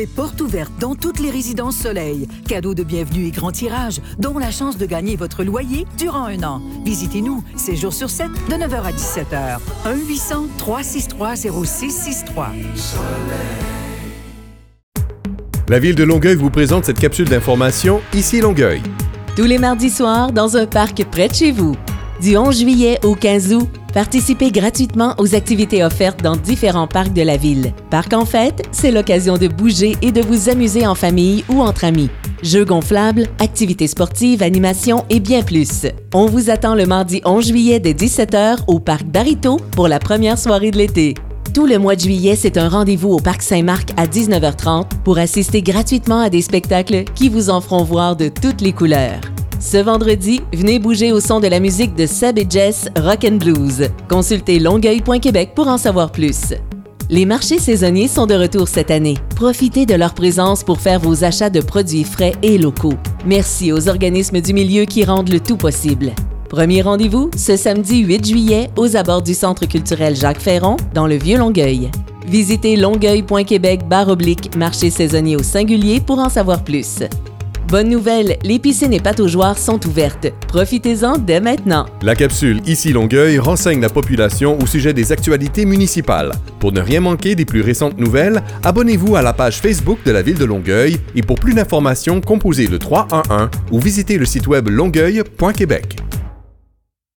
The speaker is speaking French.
c'est porte ouverte dans toutes les résidences Soleil. Cadeau de bienvenue et grand tirage, dont la chance de gagner votre loyer durant un an. Visitez-nous, 7 jours sur 7, de 9h à 17h. 1-800-363-0663. La ville de Longueuil vous présente cette capsule d'information Ici Longueuil. Tous les mardis soirs, dans un parc près de chez vous. Du 11 juillet au 15 août, participez gratuitement aux activités offertes dans différents parcs de la ville. Parc en fête, c'est l'occasion de bouger et de vous amuser en famille ou entre amis. Jeux gonflables, activités sportives, animations et bien plus. On vous attend le mardi 11 juillet dès 17h au parc d'Arito pour la première soirée de l'été. Tout le mois de juillet, c'est un rendez-vous au Parc Saint-Marc à 19h30 pour assister gratuitement à des spectacles qui vous en feront voir de toutes les couleurs. Ce vendredi, venez bouger au son de la musique de Seb et Jess Rock and Blues. Consultez longueuil.québec pour en savoir plus. Les marchés saisonniers sont de retour cette année. Profitez de leur présence pour faire vos achats de produits frais et locaux. Merci aux organismes du milieu qui rendent le tout possible. Premier rendez-vous ce samedi 8 juillet aux abords du Centre culturel Jacques Ferron dans le Vieux Longueuil. Visitez longueuil.québec oblique marché saisonnier au singulier pour en savoir plus. Bonne nouvelle, les piscines et pataugeoires sont ouvertes. Profitez-en dès maintenant. La capsule Ici Longueuil renseigne la population au sujet des actualités municipales. Pour ne rien manquer des plus récentes nouvelles, abonnez-vous à la page Facebook de la ville de Longueuil et pour plus d'informations, composez le 311 ou visitez le site web longueuil.québec.